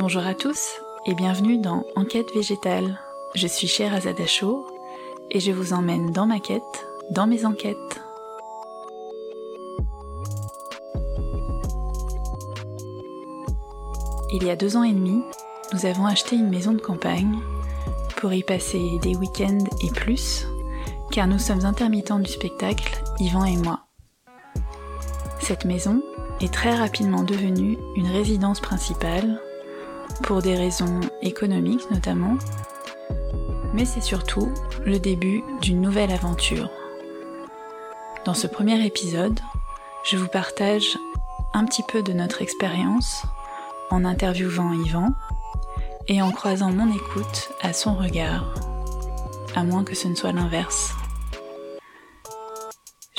Bonjour à tous et bienvenue dans Enquête végétale. Je suis chère Azadacho et je vous emmène dans ma quête, dans mes enquêtes. Il y a deux ans et demi, nous avons acheté une maison de campagne pour y passer des week-ends et plus, car nous sommes intermittents du spectacle, Yvan et moi. Cette maison est très rapidement devenue une résidence principale, pour des raisons économiques notamment, mais c'est surtout le début d'une nouvelle aventure. Dans ce premier épisode, je vous partage un petit peu de notre expérience en interviewant Yvan et en croisant mon écoute à son regard, à moins que ce ne soit l'inverse.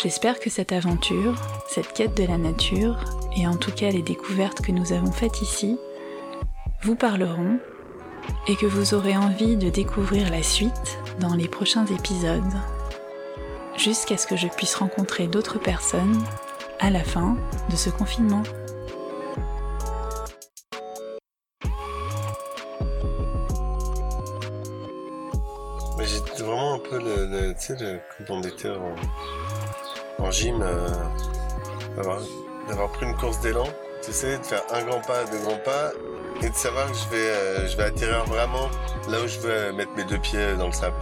J'espère que cette aventure, cette quête de la nature, et en tout cas les découvertes que nous avons faites ici, vous parleront et que vous aurez envie de découvrir la suite dans les prochains épisodes, jusqu'à ce que je puisse rencontrer d'autres personnes à la fin de ce confinement. J'ai vraiment un peu le, tu sais, quand on était en, gym, euh, d'avoir pris une course d'élan, sais, de faire un grand pas, deux grands pas, et de savoir que je vais, euh, je vais atterrir vraiment là où je veux mettre mes deux pieds dans le sable.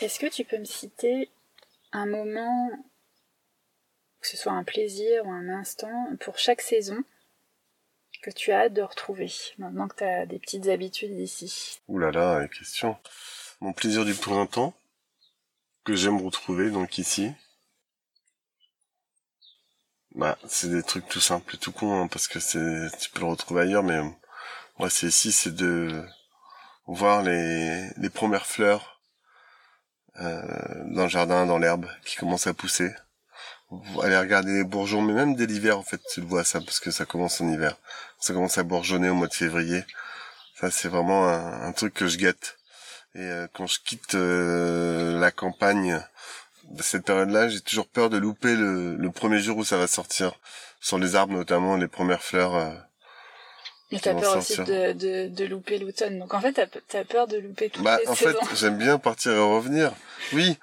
Est-ce que tu peux me citer un moment, que ce soit un plaisir ou un instant, pour chaque saison, que tu as hâte de retrouver, maintenant que tu as des petites habitudes ici Ouh là là, question. Mon plaisir du printemps, que j'aime retrouver donc ici. Bah, c'est des trucs tout simples et tout con, hein, parce que c'est, tu peux le retrouver ailleurs, mais moi c'est ici, c'est de voir les, les premières fleurs euh, dans le jardin, dans l'herbe, qui commence à pousser. Aller regarder les bourgeons, mais même dès l'hiver, en fait, tu le vois ça, parce que ça commence en hiver. Ça commence à bourgeonner au mois de février. Ça, c'est vraiment un, truc que je guette. Et euh, quand je quitte euh, la campagne, cette période-là, j'ai toujours peur de louper le, le, premier jour où ça va sortir. Sur les arbres, notamment, les premières fleurs mais t'as peur aussi de, de, de, louper l'automne. Donc en fait, t'as as peur de louper toutes bah, les en fait, j'aime bien partir et revenir. Oui.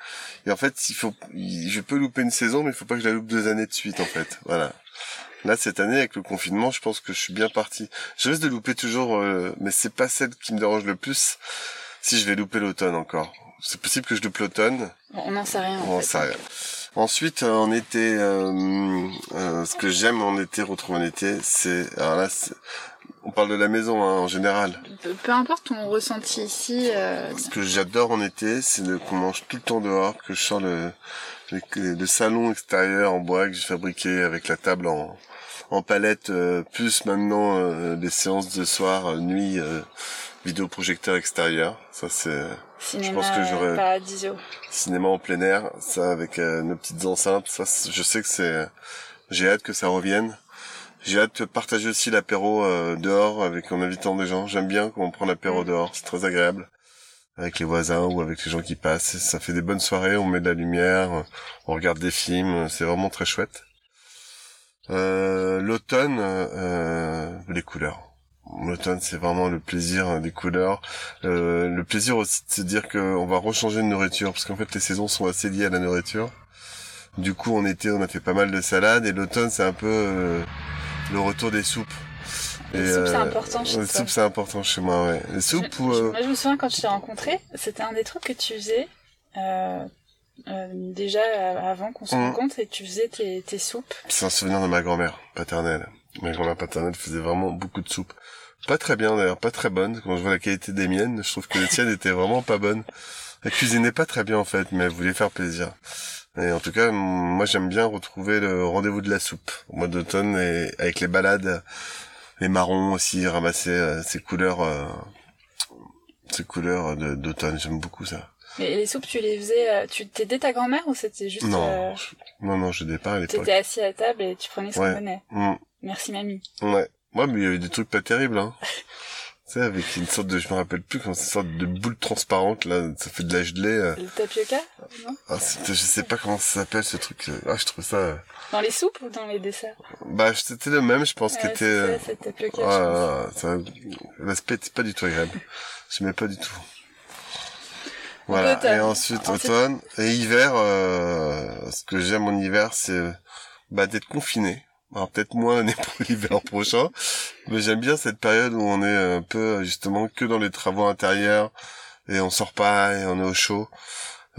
Et en fait, il faut, je peux louper une saison, mais il faut pas que je la loupe deux années de suite, en fait. Voilà. Là, cette année, avec le confinement, je pense que je suis bien parti. Je risque de louper toujours, euh, mais c'est pas celle qui me dérange le plus. Si je vais louper l'automne encore. C'est possible que je loupe l'automne. On n'en sait rien. On n'en sait rien. Ensuite, en été, euh, euh, ce que j'aime en été, retrouver en été, c'est, alors là, on parle de la maison hein, en général. Peu, importe ton ressenti ici. Euh... Ce que j'adore en été, c'est qu'on mange tout le temps dehors, que je sors le, le, salon extérieur en bois que j'ai fabriqué avec la table en, en palette, euh, plus maintenant euh, les séances de soir, euh, nuit, vidéoprojecteur extérieur. Ça c'est. Je pense que j'aurais. Cinéma en plein air, ça avec nos petites enceintes. Ça, je sais que c'est. J'ai hâte que ça revienne. J'ai hâte de partager aussi l'apéro euh, dehors avec en invitant des gens. J'aime bien quand on prend l'apéro mm. dehors, c'est très agréable. Avec les voisins ou avec les gens qui passent, ça fait des bonnes soirées, on met de la lumière, on regarde des films, c'est vraiment très chouette. Euh, L'automne, euh, les couleurs. L'automne, c'est vraiment le plaisir des couleurs. Euh, le plaisir aussi de se dire qu'on va rechanger de nourriture, parce qu'en fait, les saisons sont assez liées à la nourriture. Du coup, en été, on a fait pas mal de salades, et l'automne, c'est un peu euh, le retour des soupes. Les soupes, c'est euh, important chez Les soupes, c'est important chez moi, ouais. Les soupes ou... Euh, moi, je me souviens quand je t'ai rencontré, c'était un des trucs que tu faisais, euh, euh, déjà avant qu'on se mmh. rencontre, et tu faisais tes, tes soupes. C'est un souvenir de ma grand-mère paternelle. Ma grand-mère paternelle faisait vraiment beaucoup de soupes. Pas très bien d'ailleurs, pas très bonne. Quand je vois la qualité des miennes, je trouve que les tiennes étaient vraiment pas bonnes. Elle cuisinait pas très bien en fait, mais elle voulait faire plaisir. Et en tout cas, moi j'aime bien retrouver le rendez-vous de la soupe au mois d'automne et avec les balades, les marrons aussi, ramasser euh, ces couleurs, euh, ces couleurs d'automne. J'aime beaucoup ça. Mais les soupes, tu les faisais, euh, tu t'aidais ta grand-mère ou c'était juste Non, non, non, je pas à l'époque. T'étais assis à table et tu prenais ce qu'on venait. Mm. Merci mamie. Ouais. Moi, mais il y avait des trucs pas terribles. Hein. Tu sais, avec une sorte de, je me rappelle plus, comme une sorte de boule transparente, là, ça fait de la gelée. euh. Le tapioca non? Ah, je sais pas comment ça s'appelle, ce truc. euh. Ah, je trouve ça... euh. Dans les soupes ou dans les desserts? Bah, c'était le même, je pense, Ouais, était... c'est euh, tapioca, Ah, ça, l'aspect était pas du tout agréable. Je mets pas du tout. Voilà. Automne. Et ensuite, Ensuite- automne. Et hiver, euh, ce que j'aime en hiver, c'est, bah, d'être confiné. Alors, peut-être moins l'année pour l'hiver prochain. Mais j'aime bien cette période où on est un peu, justement, que dans les travaux intérieurs. Et on sort pas, et on est au chaud.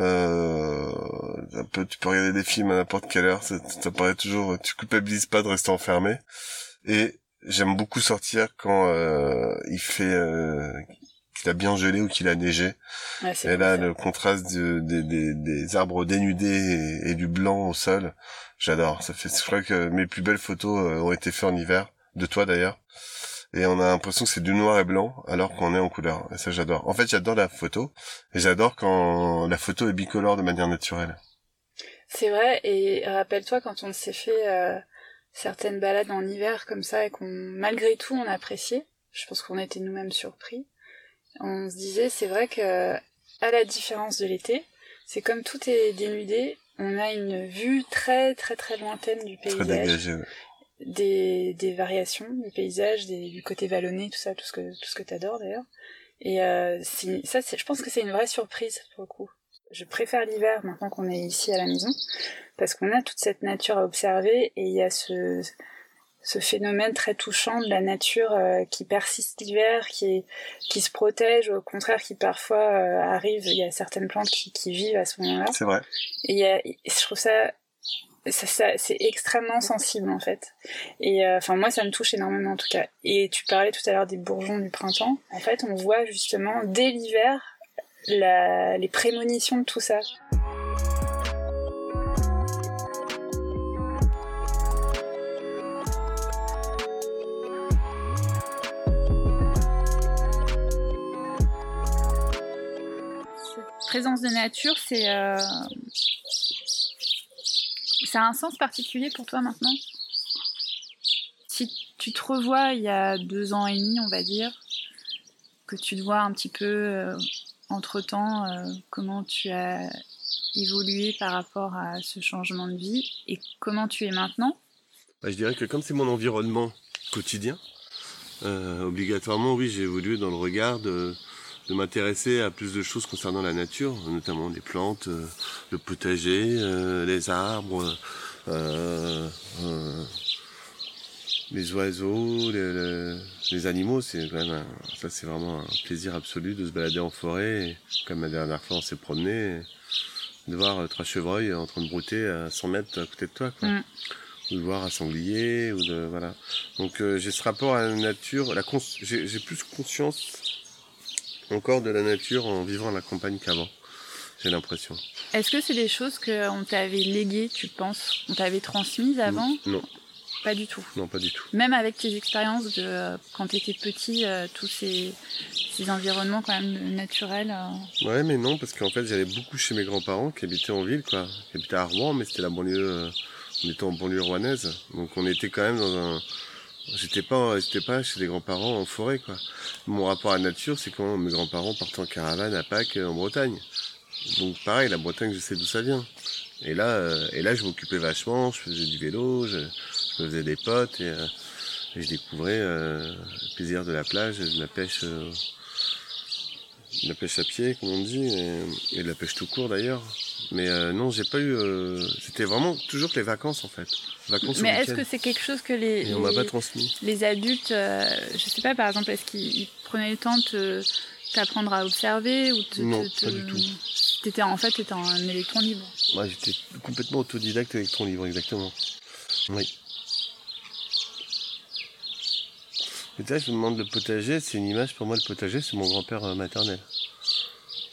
Euh, un peu, tu peux regarder des films à n'importe quelle heure. Ça, ça paraît toujours, tu culpabilises pas de rester enfermé. Et j'aime beaucoup sortir quand euh, il fait euh, qu'il a bien gelé ou qu'il a neigé. Et là, ça. le contraste de- des- des- des arbres dénudés et, et du blanc au sol, j'adore. Ça fait, je crois que mes plus belles photos euh, ont été faites en hiver, de toi d'ailleurs. Et on a l'impression que c'est du noir et blanc alors qu'on est en couleur. Et ça, j'adore. En fait, j'adore la photo. Et j'adore quand la photo est bicolore de manière naturelle. C'est vrai, et rappelle-toi quand on s'est fait euh, certaines balades en hiver comme ça et qu'on, malgré tout, on appréciait, je pense qu'on était nous-mêmes surpris, on se disait, c'est vrai que, à la différence de l'été, c'est comme tout est dénudé, on a une vue très très très lointaine du Très paysage, dégagé. ouais. des, des variations du paysage, des, du côté vallonné, tout ça, tout ce que, tout ce que t'adores d'ailleurs. Et euh, ça, je pense que c'est une vraie surprise pour le coup. Je préfère l'hiver maintenant qu'on est ici à la maison, parce qu'on a toute cette nature à observer et il y a ce, ce phénomène très touchant de la nature euh, qui persiste l'hiver, qui, qui se protège, au contraire qui parfois euh, arrive, il y a certaines plantes qui, qui vivent à ce moment-là. C'est vrai. Et il y a, je trouve ça, ça, ça- c'est extrêmement sensible en fait. Et euh, enfin moi ça me touche énormément en tout cas. Et tu parlais tout à l'heure des bourgeons du printemps. En fait on voit justement dès l'hiver les prémonitions de tout ça. Présence de nature, c'est euh, ça a un sens particulier pour toi maintenant? Si tu te revois il y a deux ans et demi, on va dire, que tu te vois un petit peu euh, entre-temps, euh, comment tu as évolué par rapport à ce changement de vie et comment tu es maintenant? Bah, je dirais que comme c'est mon environnement quotidien, obligatoirement, oui, j'ai évolué dans le regard de, de m'intéresser à plus de choses concernant la nature, notamment les plantes, euh, le potager, euh, les arbres, euh, euh, les oiseaux, les, les- les animaux. C'est quand même un- ça, c'est vraiment un plaisir absolu de se balader en forêt. Et comme la dernière fois, on s'est promené, de voir trois chevreuils en train de brouter à 100 mètres à côté de toi. Quoi Mm. ou de voir un sanglier ou de voilà donc euh, j'ai ce rapport à la nature la j'ai plus conscience encore de la nature en vivant à la campagne qu'avant j'ai l'impression. Est-ce que c'est des choses qu'on t'avait léguées, tu penses? On t'avait transmises avant? non. Pas du tout. non pas du tout. Même avec tes expériences de euh, quand tu étais petit, euh, tous ces, ces environnements quand même naturels. euh, ouais mais non parce qu'en fait j'allais beaucoup chez mes grands-parents qui habitaient en ville quoi. Qui habitaient à Rouen mais c'était la banlieue euh, on était en banlieue rouennaise. Donc on était quand même dans un J'étais pas, j'étais pas chez des grands-parents en forêt, quoi. Mon rapport à la nature, c'est quand mes grands-parents partaient en caravane à Pâques euh, en Bretagne. Donc pareil, la Bretagne, je sais d'où ça vient. Et là, euh, et là, je m'occupais vachement, je faisais du vélo, je, je me faisais des potes et, euh, et je découvrais euh, le plaisir de la plage, de la pêche, euh, de la pêche à pied, comme on dit, et de la pêche tout court d'ailleurs. Mais euh, non, j'ai pas eu. euh, C'était vraiment toujours que les vacances en fait. Vacances Mais est-ce que c'est quelque chose que les, Et on m'a les- pas transmis. les adultes, euh, je sais pas, par exemple, est-ce qu'ils ils prenaient le temps de t'apprendre à observer ou te, Non, te- pas du tout. T'étais en fait, t'étais un électron libre? Moi, j'étais complètement autodidacte avec ton livre, exactement. Oui. Et là, je me demande le potager, c'est une image pour moi, le potager, c'est mon grand-père euh, maternel.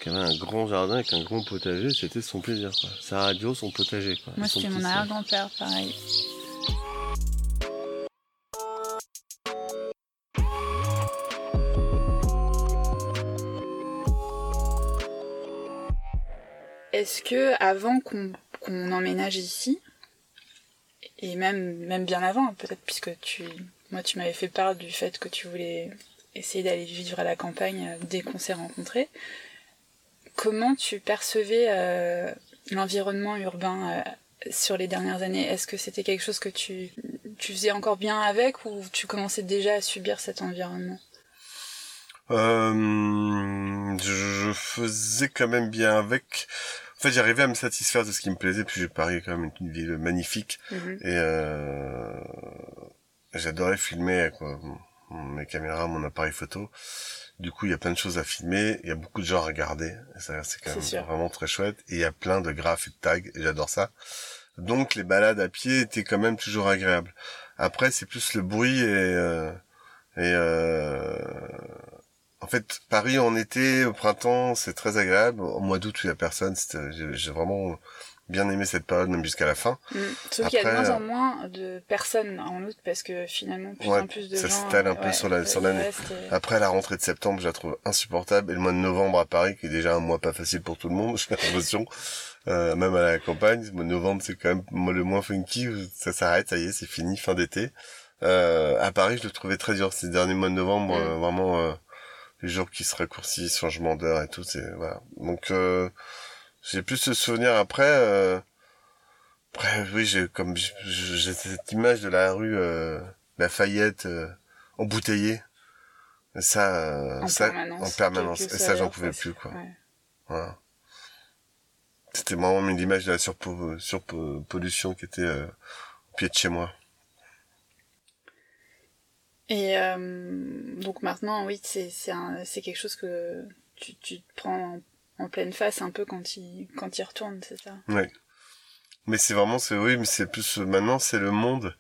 Qui avait un grand jardin avec un grand potager, c'était son plaisir. Quoi. Sa radio, son potager. Quoi. Moi, c'était mon arrière-grand-père, pareil. Est-ce que avant qu'on qu'on emménage ici, et même même bien avant, peut-être puisque tu moi tu m'avais fait part du fait que tu voulais essayé d'aller vivre à la campagne dès qu'on s'est rencontrés. Comment tu percevais l'environnement urbain sur les dernières années? Est-ce que c'était quelque chose que tu, tu faisais encore bien avec ou tu commençais déjà à subir cet environnement? Euh, je faisais quand même bien avec. En fait, j'arrivais à me satisfaire de ce qui me plaisait, puis j'ai Paris quand même une ville magnifique. Mhm. Et euh, j'adorais filmer, quoi. Mes caméras, mon appareil photo. Du coup, il y a plein de choses à filmer, il y a beaucoup de gens à regarder. Ça, c'est quand même vraiment très chouette. Et il y a plein de graphes et de tags, et j'adore ça. Donc, les balades à pied étaient quand même toujours agréables. Après, c'est plus le bruit et... Euh, et euh, en fait, Paris en été, au printemps, c'est très agréable. Au mois d'août, il y a personne. J'ai vraiment bien aimé cette période, même jusqu'à la fin. Mm. Sauf qu'il y a de moins en moins de personnes en août, parce que finalement, plus en plus de ça gens... Ça s'étale un peu sur la sur l'année. Après, la rentrée de septembre, je la trouve insupportable. Et le mois de novembre à Paris, qui est déjà un mois pas facile pour tout le monde, j'ai l'impression. Euh, même à la campagne, le mois de novembre, c'est quand même le moins funky. Ça s'arrête, ça y est, c'est fini, fin d'été. Euh, à Paris, je le trouvais très dur ces derniers mois de novembre, mm. euh, vraiment... Euh, les jours qui se raccourcissent, changement d'heure et tout, c'est voilà. Donc euh, j'ai plus ce souvenir après. Euh, après oui, j'ai comme j'ai cette image de la rue euh, Lafayette euh, embouteillée. Ça, en ça permanence, en permanence. Et ça, j'en pouvais plus quoi. Voilà. C'était vraiment l'image de la surpollution qui était au pied de chez moi. Et euh, donc maintenant, oui, c'est c'est quelque chose que tu, tu te prends en, pleine face un peu quand il quand il retourne, c'est ça. Oui. Mais c'est vraiment c'est oui, mais c'est plus maintenant c'est le monde.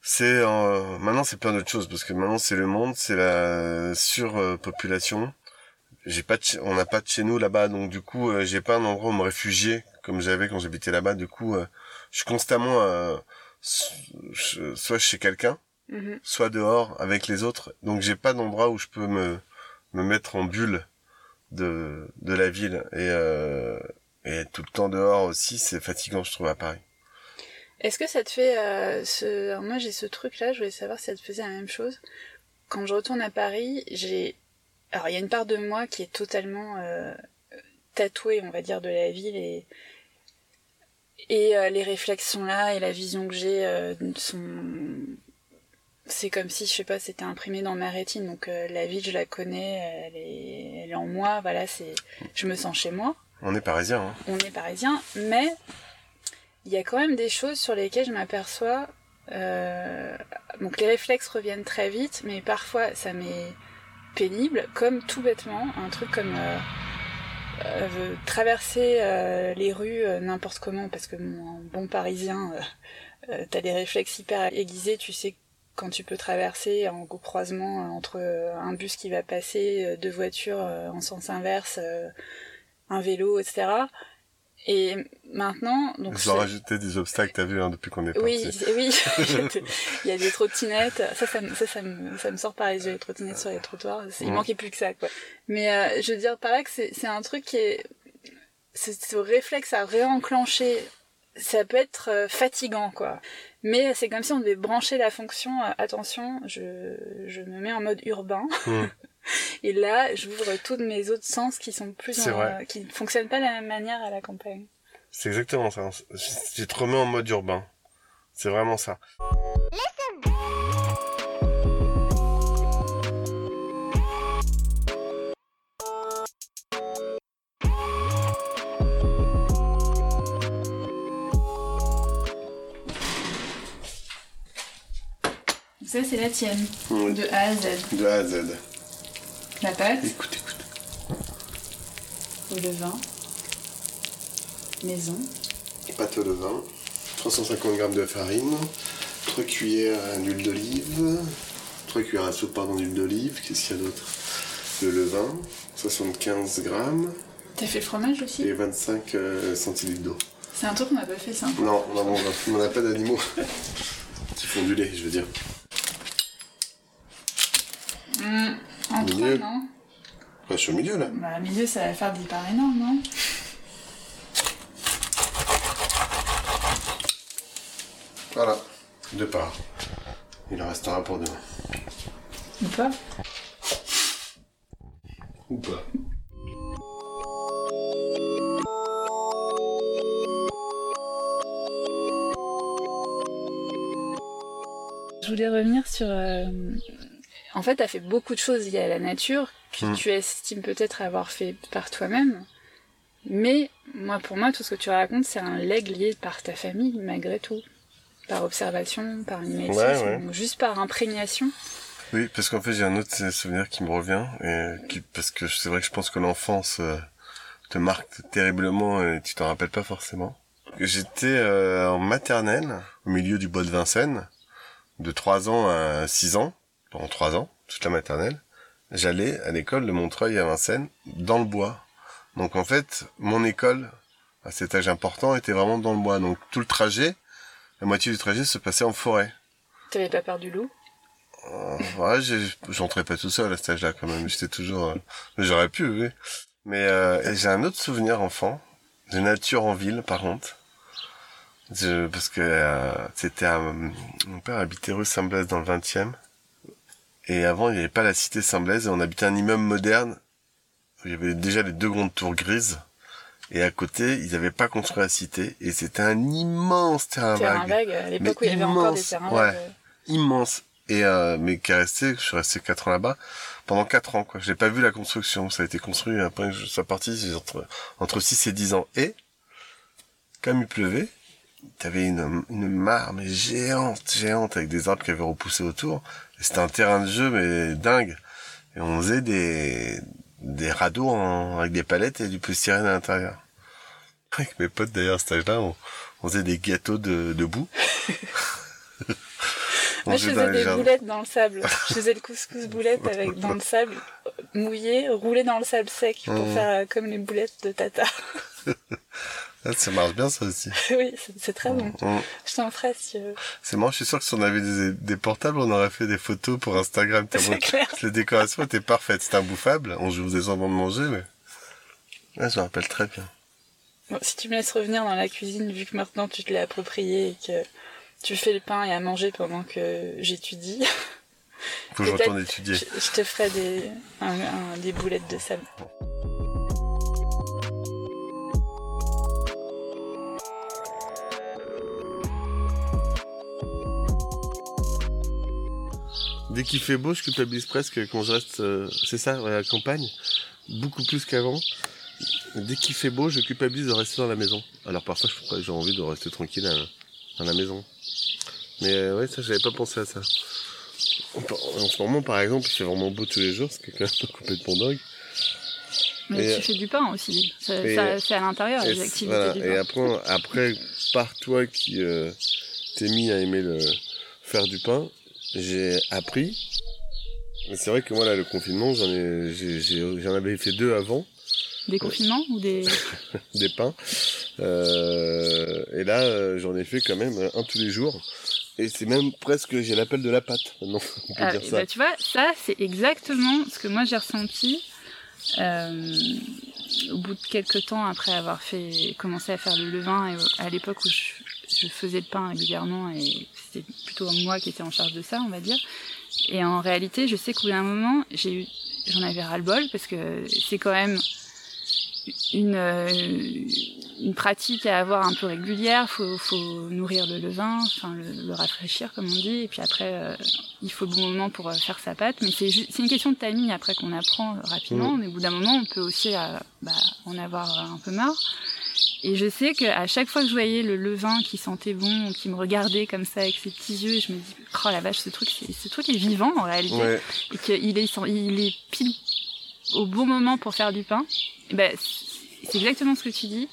C'est euh, maintenant c'est plein d'autres choses parce que maintenant c'est le monde, c'est la surpopulation. J'ai pas on n'a pas de chez nous là-bas donc du coup euh, j'ai pas un endroit où me réfugier comme j'avais quand j'habitais là-bas. Du coup euh, je suis constamment soit chez quelqu'un Mhm. soit dehors avec les autres. Donc j'ai pas d'endroit où je peux me me mettre en bulle de de la ville et euh, et tout le temps dehors aussi, c'est fatigant je trouve à Paris. Est-ce que ça te fait euh, ce moi j'ai ce truc là, je voulais savoir si ça te faisait la même chose. Quand je retourne à Paris, j'ai alors il y a une part de moi qui est totalement euh, tatouée, on va dire, de la ville et et les réflexes sont là et la vision que j'ai sont c'est comme si, je sais pas, c'était imprimé dans ma rétine. Donc euh, la ville, je la connais, elle est, elle est en moi. Voilà, c'est, je me sens chez moi. On est parisien. Hein. On est parisien, mais il y a quand même des choses sur lesquelles je m'aperçois. Euh, donc les réflexes reviennent très vite, mais parfois ça m'est pénible, comme tout bêtement, un truc comme euh, euh traverser les rues n'importe comment, parce que mon bon parisien, t'as des réflexes hyper aiguisés, tu sais quand tu peux traverser en croisement euh, entre euh, un bus qui va passer, euh, deux voitures en sens inverse, un vélo, etc. Et maintenant, donc ils ont rajouté des obstacles, t'as vu, hein, depuis qu'on est parti. Oui, oui. il y a des trottinettes. Ça, ça, ça, ça, me, ça me sort par les yeux les trottinettes sur les trottoirs. Il manquait plus que ça, quoi. Mais je veux dire par là que c'est un truc qui est, c'est ce réflexe à réenclencher. Ça peut être fatigant, quoi. Mais c'est comme si on devait brancher la fonction euh, attention, je, je me mets en mode urbain. Hmm. Et là, j'ouvre tous mes autres sens qui sont plus en, qui ne fonctionnent pas de la même manière à la campagne. C'est exactement ça. Tu te remets en mode urbain. C'est vraiment ça. Ça, c'est la tienne. De A à Z. De A à Z. La pâte. Écoute, écoute. Au levain. Maison. Pâte au levain. 350 g de farine. 3 cuillères d'huile d'olive. 3 cuillères à soupe pardon d'huile d'olive. Qu'est-ce qu'il y a d'autre? Le levain. 75 g. T'as fait le fromage aussi? Et 25 euh, centilitres d'eau. C'est un truc qu'on n'a pas fait ça. Non, non, on n'a pas d'animaux qui font du lait, je veux dire. Mmh, en milieu. non Pas sur le milieu, là. Bah, milieu, ça va faire de l'hyper énormes non Voilà, deux parts. Il en restera pour demain. Ou pas Ou pas. Je voulais revenir sur euh, en fait, tu as fait beaucoup de choses liées à la nature que Mm. tu estimes peut-être avoir fait par toi-même. Mais moi, pour moi, tout ce que tu racontes, c'est un leg lié par ta famille, malgré tout. Par observation, par mimétisme, Ouais, ouais. ou juste par imprégnation. Oui, parce qu'en fait, j'ai un autre souvenir qui me revient, et qui, parce que c'est vrai que je pense que l'enfance euh, te marque terriblement et tu t'en rappelles pas forcément. J'étais euh, en maternelle, au milieu du bois de Vincennes, de 3 ans à 6 ans, pendant 3 ans, toute la maternelle. J'allais à l'école de Montreuil à Vincennes, dans le bois. Donc en fait, mon école, à cet âge important, était vraiment dans le bois. Donc tout le trajet, la moitié du trajet se passait en forêt. T'avais pas peur du loup? Euh, ouais, j'entrais pas tout seul à cet âge-là quand même. J'étais toujours. euh, J'aurais pu, oui. Mais euh, j'ai un autre souvenir enfant de nature en ville, par contre. Je- parce que euh, c'était mon père habitait rue Saint-Blaise dans le 20e. Et avant, il n'y avait pas la cité Saint-Blaise et on habitait un immeuble moderne. où Il y avait déjà les deux grandes tours grises. Et à côté, ils n'avaient pas construit la cité. Et c'était un immense terrain Terrain vague vague, à l'époque où il y avait encore des immense, terrains ouais. vagues. immense et euh, mais qui est resté je suis resté quatre ans là-bas pendant quatre ans quoi je n'ai pas vu la construction ça a été construit après que je sois parti j'ai entre entre 6 et 10 ans et comme il pleuvait t'avais une une mare mais géante géante avec des arbres qui avaient repoussé autour c'était un terrain de jeu mais dingue et on faisait des des radeaux en- avec des palettes et du polystyrène à l'intérieur avec mes potes d'ailleurs à cet âge-là on, on faisait des gâteaux de, de boue Moi, je faisais des jardins. boulettes dans le sable. Je faisais le couscous boulette avec dans le sable mouillé, roulé dans le sable sec pour Mmh. faire euh, comme les boulettes de tata. Ah, ça marche bien ça aussi. oui, c'est très bon. Je t'en ferai si tu veux. C'est marrant, je suis sûr que si on avait des, des portables, on aurait fait des photos pour Instagram. C'est clair. Les décorations étaient parfaites, c'était imbouffable. On vous faisait semblant de manger, mais... Ouais, je me rappelle très bien. Bon, si tu me laisses revenir dans la cuisine, vu que maintenant tu te l'as approprié et que tu fais le pain et à manger pendant que j'étudie, Faut que je retourne étudier. je, je te ferai des, un- un- des boulettes de sable. Dès qu'il fait beau, je culpabilise presque quand je reste... euh, c'est ça, à la campagne. Beaucoup plus qu'avant. Dès qu'il fait beau, je culpabilise de rester dans la maison. Alors parfois, j'ai envie de rester tranquille à- dans la maison. Mais euh, ouais, ça, j'avais pas pensé à ça. En ce moment, par exemple, il fait vraiment beau tous les jours, ce qui est quand même complètement dingue. Mais Et- tu fais du pain aussi. C'est à l'intérieur, Et, les activités voilà, du et pain. après, après, par toi qui euh, t'es mis à aimer le, faire du pain, j'ai appris. Mais c'est vrai que moi, là, le confinement, j'en ai, j'ai- j'ai- j'en avais fait deux avant, Des confinements ou des... des pains. Euh, et là, euh, j'en ai fait quand même un tous les jours. Et c'est même presque, j'ai l'appel de la pâte. maintenant, on peut Ah, dire et ça. bah, tu vois, ça, c'est exactement ce que moi j'ai ressenti euh, au bout de quelques temps après avoir fait, commencé à faire le levain, et à l'époque où je, je faisais le pain régulièrement, et c'était plutôt moi qui étais en charge de ça, on va dire. Et en réalité, je sais qu'au bout d'un moment, j'ai eu, j'en avais ras-le-bol, parce que c'est quand même une, euh, une pratique à avoir un peu régulière. Faut, faut nourrir le levain, enfin le, le rafraîchir comme on dit, et puis après euh, il faut le bon moment pour euh, faire sa pâte. Mais c'est c'est une question de timing après qu'on apprend rapidement. Mais au bout d'un moment, on peut aussi euh, bah, en avoir un peu marre. Et je sais qu'à chaque fois que je voyais le levain qui sentait bon, qui me regardait comme ça avec ses petits yeux, je me dis oh la vache, ce truc, c'est- ce truc est vivant en réalité Ouais, et qu'il est, il est pile au bon moment pour faire du pain, ben, c'est exactement ce que tu dis.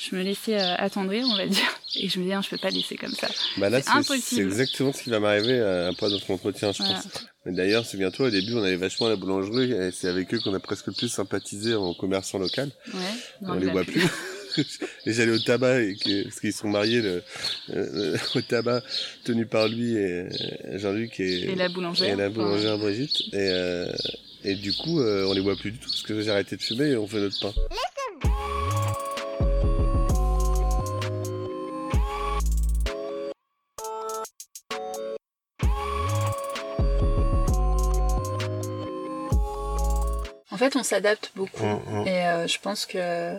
Je me laissais euh, attendrir, on va dire, et je me dis, non, je peux pas laisser comme ça. bah là, C'est c'est impossible. c'est exactement ce qui va m'arriver après notre entretien, je Voilà. pense. Mais d'ailleurs, souviens-toi, au début, on allait vachement à la boulangerie, et c'est avec eux qu'on a presque le plus sympathisé en commerçant local. Ouais, on les voit plus. et j'allais au tabac, et que, parce qu'ils sont mariés le, euh, au tabac tenu par lui et Jean-Luc et, Et la boulangère. et la boulangère Brigitte. Et, euh, et du coup, euh, on les voit plus du tout, parce que j'ai arrêté de fumer et on fait notre pain. En fait, on s'adapte beaucoup. Hum, hum. Et euh, je pense que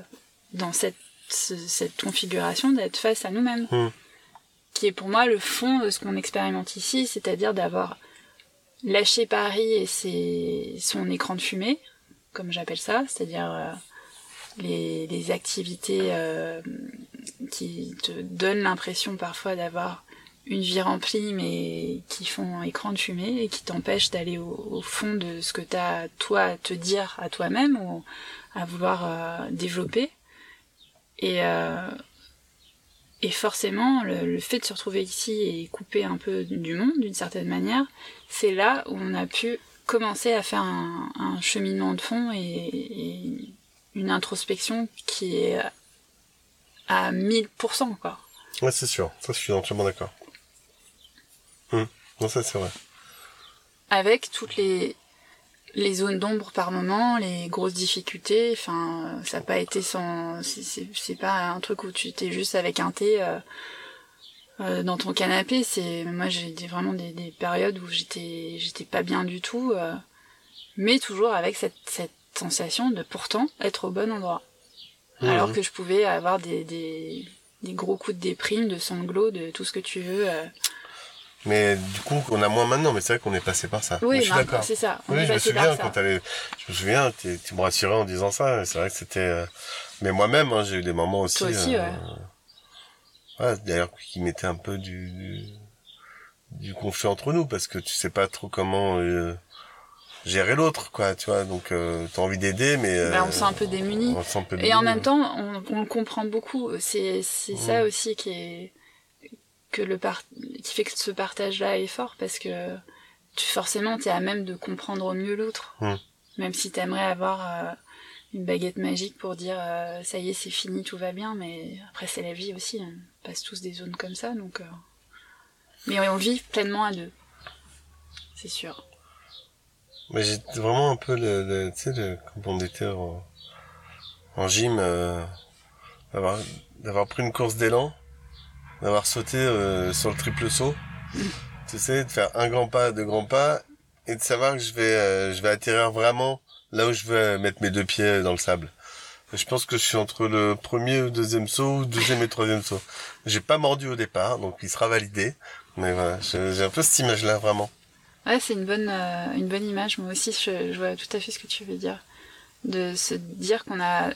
dans cette, ce- cette configuration, d'être face à nous-mêmes. Hum. qui est pour moi le fond de ce qu'on expérimente ici, c'est-à-dire d'avoir lâché Paris et ses, son écran de fumée, comme j'appelle ça, c'est-à-dire euh, les, les, activités euh, qui te donnent l'impression parfois d'avoir une vie remplie mais qui font écran de fumée et qui t'empêchent d'aller au, fond de ce que tu as toi à te dire à toi-même ou à vouloir euh, développer. Et, euh, et forcément, le, fait de se retrouver ici et couper un peu du monde d'une certaine manière, c'est là où on a pu commencer à faire un, un cheminement de fond et, et, une introspection qui est à 1000%, quoi. Ouais, c'est sûr. Ça, je suis entièrement d'accord. Hum. Non, ça, c'est vrai. Avec toutes les, les zones d'ombre par moment, les grosses difficultés, enfin, ça n'a pas été sans, c'est pas un truc où tu étais juste avec un thé euh, euh, dans ton canapé. C'est, moi, j'ai vraiment des, des, périodes où j'étais, j'étais pas bien du tout, euh, mais toujours avec cette, cette sensation de pourtant être au bon endroit, mmh. alors que je pouvais avoir des, des, des, gros coups de déprime, de sanglots, de tout ce que tu veux. Mais du coup, on a moins maintenant, mais c'est vrai qu'on est passé par ça. Oui, je suis d'accord. c'est ça. oui, je me souviens quand t'allais, je me souviens, tu me rassurais en disant ça. C'est vrai que c'était, euh, mais moi-même, hein, j'ai eu des moments aussi. Toi aussi, euh... ouais. ouais d'ailleurs, qui mettaient un peu du, du, du, conflit entre nous parce que tu sais pas trop comment euh, gérer l'autre, quoi, tu vois. Donc, euh, t'as envie d'aider, mais bah, on se sent un peu démuni. On se sent un peu démuni. Et en même temps, on, on le comprend beaucoup. C'est, c'est ça aussi qui est que le qui fait que ce partage-là est fort parce que tu forcément t'es à même de comprendre au mieux l'autre. Mmh. Même si t'aimerais avoir euh, une baguette magique pour dire euh, ça y est c'est fini tout va bien, mais après c'est la vie aussi, on passe tous des zones comme ça donc. Euh... Mais on vit pleinement à deux, c'est sûr. Mais j'ai vraiment un peu le, le tu sais le, quand on était en, en gym euh, d'avoir pris une course d'élan d'avoir sauté euh, sur le triple saut. Tu sais, de faire un grand pas, deux grands pas, et de savoir que je vais, euh, je vais atterrir vraiment là où je veux mettre mes deux pieds dans le sable. Je pense que je suis entre le premier le deuxième saut, ou deuxième et troisième saut. J'ai pas mordu au départ, donc il sera validé. Mais voilà, j'ai un peu cette image-là, vraiment. Ouais, c'est une bonne, euh, une bonne image. Moi aussi, je, je vois tout à fait ce que tu veux dire. De se dire qu'on a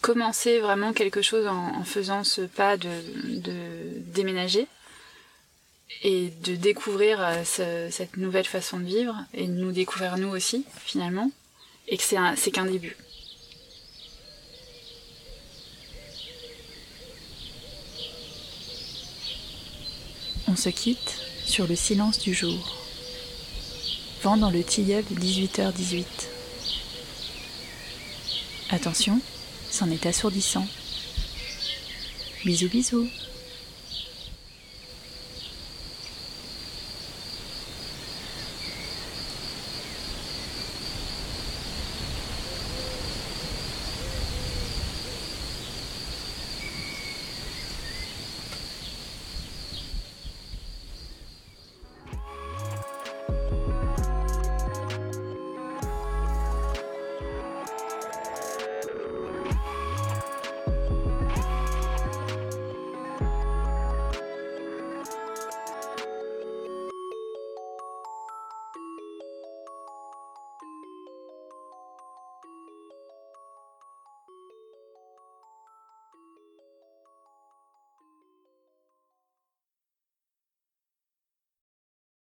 commencer vraiment quelque chose en, faisant ce pas de, déménager et de découvrir euh, ce, cette nouvelle façon de vivre et de nous découvrir nous aussi finalement et que c'est qu'un début. On se quitte sur le silence du jour. Vent dans le tilleul de 18h18. Attention, c'en est assourdissant. Bisous bisous